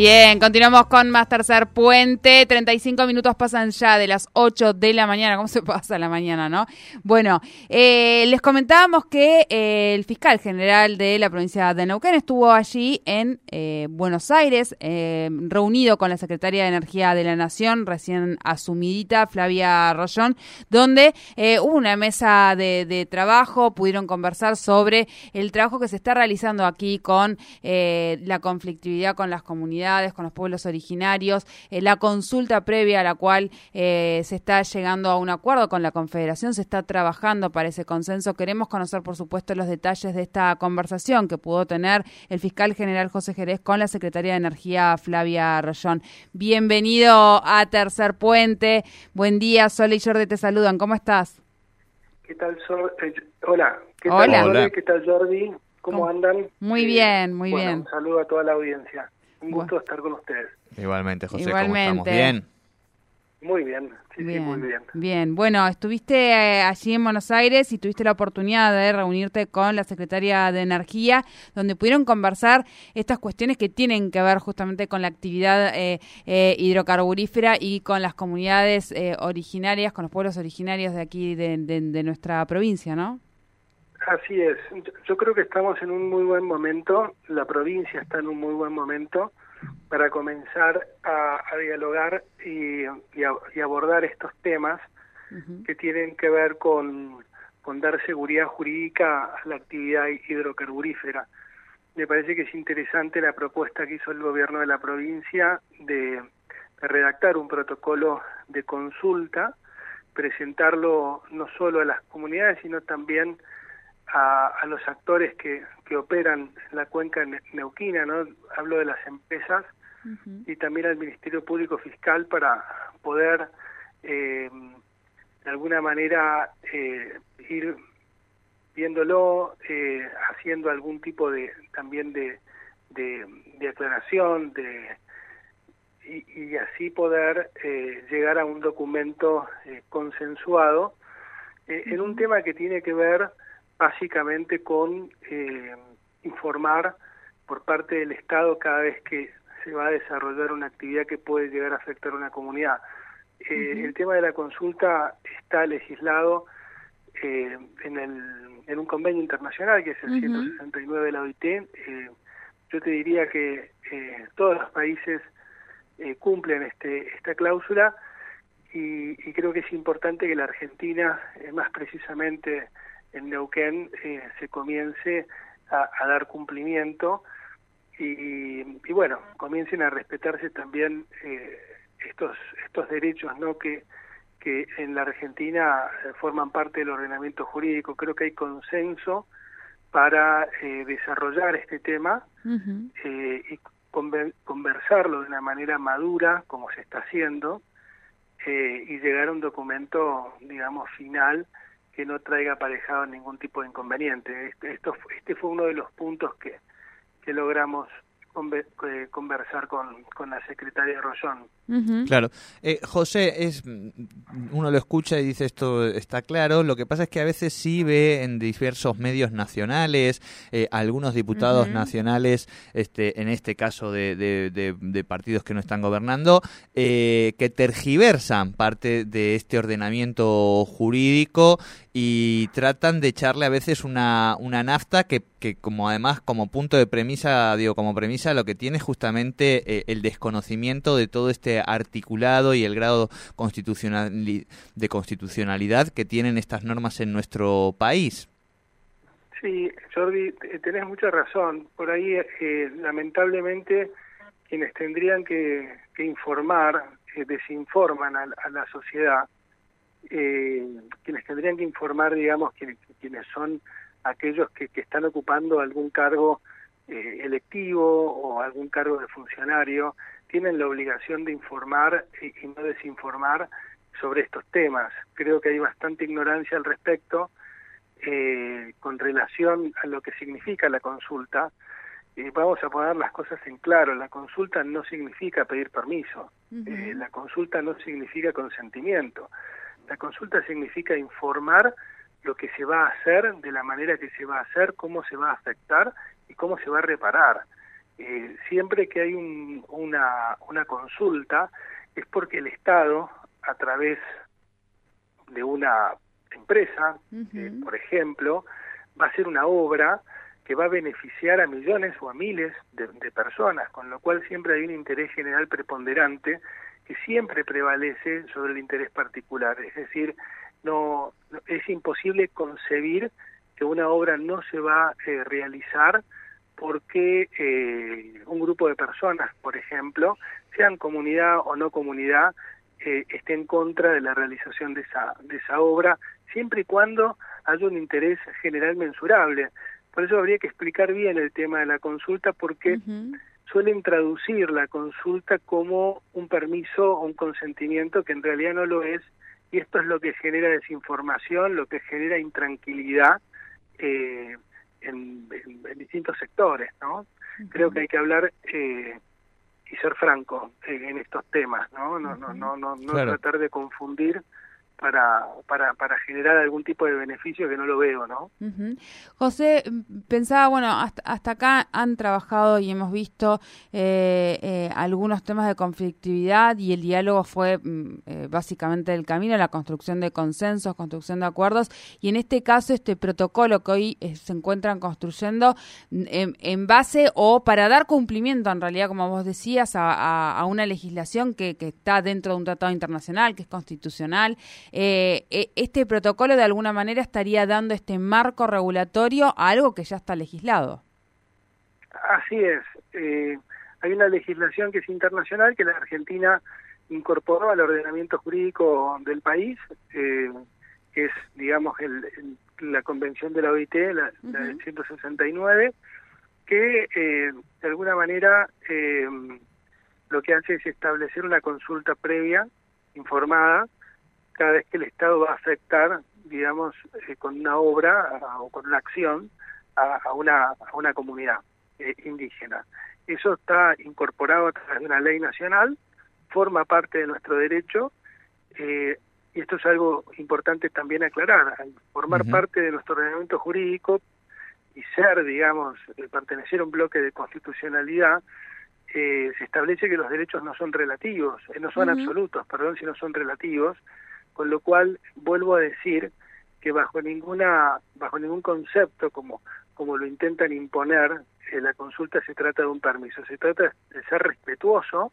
Bien, continuamos con más tercer puente. 35 minutos pasan ya de las 8 de la mañana. ¿Cómo se pasa la mañana, no? Bueno, eh, les comentábamos que eh, el fiscal general de la provincia de Neuquén estuvo allí en eh, Buenos Aires, reunido con la secretaria de Energía de la Nación, recién asumidita, Flavia Rollón, donde hubo una mesa de, de, trabajo, pudieron conversar sobre el trabajo que se está realizando aquí con la conflictividad con las comunidades con los pueblos originarios, eh, la consulta previa a la cual eh, se está llegando a un acuerdo con la Confederación, se está trabajando para ese consenso. Queremos conocer, por supuesto, los detalles de esta conversación que pudo tener el fiscal general José Jerez con la secretaria de Energía Flavia Rollón. Bienvenido a Tercer Puente. Buen día, Sol y Jordi te saludan. ¿Cómo estás? ¿Qué tal, Sol? Eh, hola. ¿Qué tal, ¿Qué tal, Jordi? ¿Cómo, andan? Muy bien, muy bien. Un saludo a toda la audiencia. Un gusto estar con ustedes. Igualmente, José, Igualmente. ¿cómo estamos? ¿Bien? Muy bien, sí, bien, muy bien. Bien, bueno, estuviste eh, allí en Buenos Aires y tuviste la oportunidad de reunirte con la Secretaria de Energía, donde pudieron conversar estas cuestiones que tienen que ver justamente con la actividad eh, eh, hidrocarburífera y con las comunidades originarias, con los pueblos originarios de aquí, de, de nuestra provincia, ¿no? Así es. Yo creo que estamos en un muy buen momento, la provincia está en un muy buen momento para comenzar a, dialogar y, abordar estos temas que tienen que ver con, con dar seguridad jurídica a la actividad hidrocarburífera. Me parece que es interesante la propuesta que hizo el gobierno de la provincia de redactar un protocolo de consulta, presentarlo no solo a las comunidades, sino también a, los actores que, que operan en la cuenca neuquina, ¿no? Hablo de las empresas y también al Ministerio Público Fiscal para poder eh, de alguna manera eh, ir viéndolo, eh, haciendo algún tipo de también de, de, aclaración, de y, y así poder llegar a un documento consensuado en un tema que tiene que ver básicamente con eh, informar por parte del Estado cada vez que se va a desarrollar una actividad que puede llegar a afectar a una comunidad. Eh, el tema de la consulta está legislado eh, en, el, en un convenio internacional que es el 169 de la OIT. yo te diría que todos los países cumplen este, esta cláusula y, y, creo que es importante que la Argentina, más precisamente en Neuquén eh, se comience a, dar cumplimiento y, bueno, comiencen a respetarse también eh, estos estos derechos no que que en la Argentina eh, forman parte del ordenamiento jurídico. Creo que hay consenso para desarrollar este tema y conversarlo de una manera madura, como se está haciendo, y llegar a un documento, digamos, final que no traiga aparejado ningún tipo de inconveniente. Este, esto, este fue uno de los puntos que, que logramos conversar con, con la secretaria Rollón. Claro. Eh, José, es uno lo escucha y dice esto está claro. Lo que pasa es que a veces sí ve en diversos medios nacionales, eh, algunos diputados nacionales, este, en este caso de, de, partidos que no están gobernando, eh, que tergiversan parte de este ordenamiento jurídico y tratan de echarle a veces una, una nafta que, que como además como punto de premisa, digo, como premisa lo que tiene justamente el desconocimiento de todo este articulado y el grado constitucional, de constitucionalidad que tienen estas normas en nuestro país. Sí, Jordi, tenés mucha razón. Por ahí, eh, lamentablemente, quienes tendrían que, informar eh, desinforman a, la sociedad. Eh, quienes tendrían que informar, digamos, quienes, quienes son aquellos que, que están ocupando algún cargo electivo o algún cargo de funcionario, tienen la obligación de informar y, no desinformar sobre estos temas. Creo que hay bastante ignorancia al respecto eh, con relación a lo que significa la consulta, eh, vamos a poner las cosas en claro. La consulta no significa pedir permiso. Eh, la consulta no significa consentimiento. La consulta significa informar lo que se va a hacer, de la manera que se va a hacer, cómo se va a afectar y cómo se va a reparar. Eh, siempre que hay una, una consulta es porque el Estado, a través de una empresa, eh, por ejemplo, va a hacer una obra que va a beneficiar a millones o a miles de, personas, con lo cual siempre hay un interés general preponderante que siempre prevalece sobre el interés particular. Es decir, no, es imposible concebir que una obra no se va a eh, realizar porque eh, un grupo de personas, por ejemplo, sean comunidad o no comunidad, eh, esté en contra de la realización de esa, de esa obra, siempre y cuando haya un interés general mensurable. Por eso habría que explicar bien el tema de la consulta, porque suelen traducir la consulta como un permiso o un consentimiento que en realidad no lo es, y esto es lo que genera desinformación, lo que genera intranquilidad eh, en, distintos sectores, ¿no? Creo que hay que hablar eh, y ser franco en estos temas, ¿no? No, no, no, no, no tratar de confundir para, para, para generar algún tipo de beneficio que no lo veo, ¿no? José, pensaba, bueno, hasta, hasta acá han trabajado y hemos visto eh, eh, algunos temas de conflictividad y el diálogo fue mm, eh, básicamente el camino, la construcción de consensos, construcción de acuerdos y en este caso este protocolo que hoy se encuentran construyendo mm, en, base o para dar cumplimiento en realidad, como vos decías, a, a una legislación que, que está dentro de un tratado internacional, que es constitucional, eh, eh, este protocolo de alguna manera estaría dando este marco regulatorio a algo que ya está legislado. Así es. Eh, hay una legislación que es internacional que la Argentina incorporó al ordenamiento jurídico del país, que es, digamos, la convención de la OIT, la, del 169, que de alguna manera lo que hace es establecer una consulta previa, informada, cada vez que el Estado va a afectar, digamos, eh, con una obra o con una acción a, una, a una comunidad eh, indígena. Eso está incorporado a través de una ley nacional, forma parte de nuestro derecho, eh, y esto es algo importante también aclarar, formar parte de nuestro ordenamiento jurídico y ser, digamos, pertenecer a un bloque de constitucionalidad, se establece que los derechos no son relativos, no son absolutos, perdón, sino son relativos, con lo cual vuelvo a decir que bajo ninguna bajo ningún concepto como como lo intentan imponer eh, la consulta se trata de un permiso se trata de ser respetuoso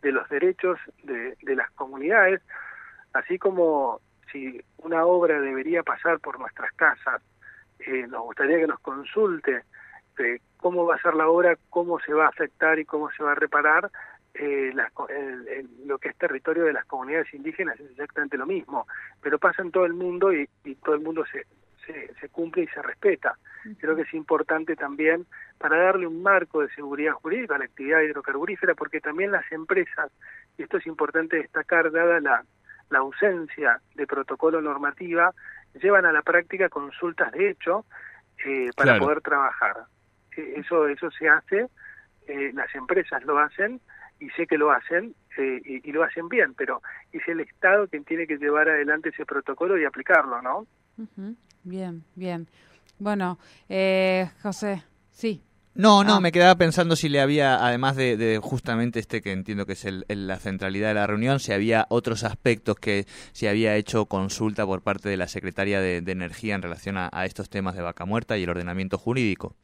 de los derechos de, de las comunidades así como si una obra debería pasar por nuestras casas eh, nos gustaría que nos consulte de cómo va a ser la obra, cómo se va a afectar y cómo se va a reparar, eh, lo que es territorio de las comunidades indígenas es exactamente lo mismo, pero pasa en todo el mundo y, todo el mundo se, se, cumple y se respeta. Creo que es importante también para darle un marco de seguridad jurídica a la actividad hidrocarburífera, porque también las empresas, y esto es importante destacar, dada la, la ausencia de protocolo normativa, llevan a la práctica consultas de hecho eh, para poder trabajar. Eh, eso, eso se hace, eh, las empresas lo hacen, y sé que lo hacen eh, y, lo hacen bien, pero es el Estado quien tiene que llevar adelante ese protocolo y aplicarlo, ¿no? Bien, bien. Bueno, eh, José, sí. No, no, ah. me quedaba pensando si le había, además de, justamente este que entiendo que es el, la centralidad de la reunión, si había otros aspectos que se había hecho consulta por parte de la Secretaria de, Energía en relación a, estos temas de vaca muerta y el ordenamiento jurídico.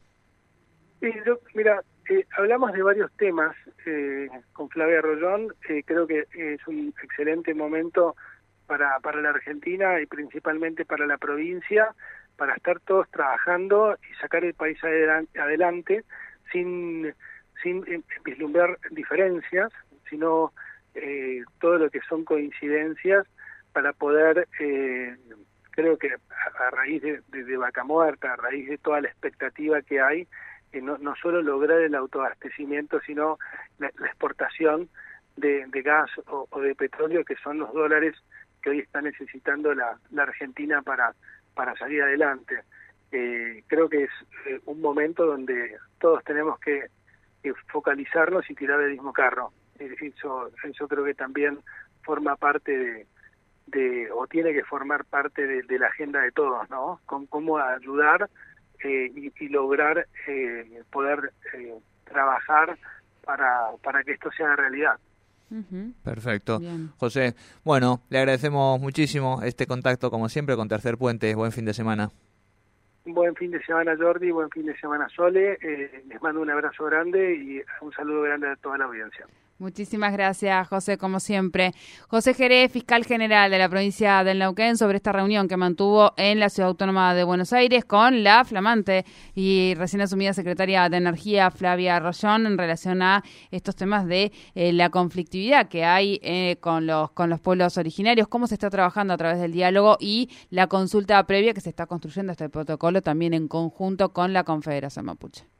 Sí, yo, mira, eh, hablamos de varios temas eh, con Flavia Rollón. Eh, creo que es un excelente momento para, para la Argentina y principalmente para la provincia, para estar todos trabajando y sacar el país adelante, sin, sin vislumbrar diferencias, sino todo lo que son coincidencias para poder, creo que a, raíz de, de Vaca Muerta, a raíz de toda la expectativa que hay, no, no solo lograr el autoabastecimiento, sino la, exportación de, gas o, de petróleo, que son los dólares que hoy está necesitando la, Argentina para, para salir adelante. Eh, creo que es eh, un momento donde todos tenemos que, focalizarnos y tirar el mismo carro. Eso, eso creo que también forma parte de, de o tiene que formar parte de, la agenda de todos, ¿no? Con cómo ayudar y, y, lograr poder trabajar para, para que esto sea realidad. Perfecto. José, bueno, le agradecemos muchísimo este contacto, como siempre, con Tercer Puente. Buen fin de semana. Buen fin de semana, Jordi. Buen fin de semana, Sole. Eh, les mando un abrazo grande y un saludo grande a toda la audiencia. Muchísimas gracias, José, como siempre. José Jerez, fiscal general de la provincia del Neuquén, sobre esta reunión que mantuvo en la Ciudad Autónoma de Buenos Aires con la flamante y recién asumida secretaria de Energía, Flavia Rollón, en relación a estos temas de eh, la conflictividad que hay eh, con, los, con los pueblos originarios, cómo se está trabajando a través del diálogo y la consulta previa que se está construyendo este protocolo también en conjunto con la Confederación Mapuche.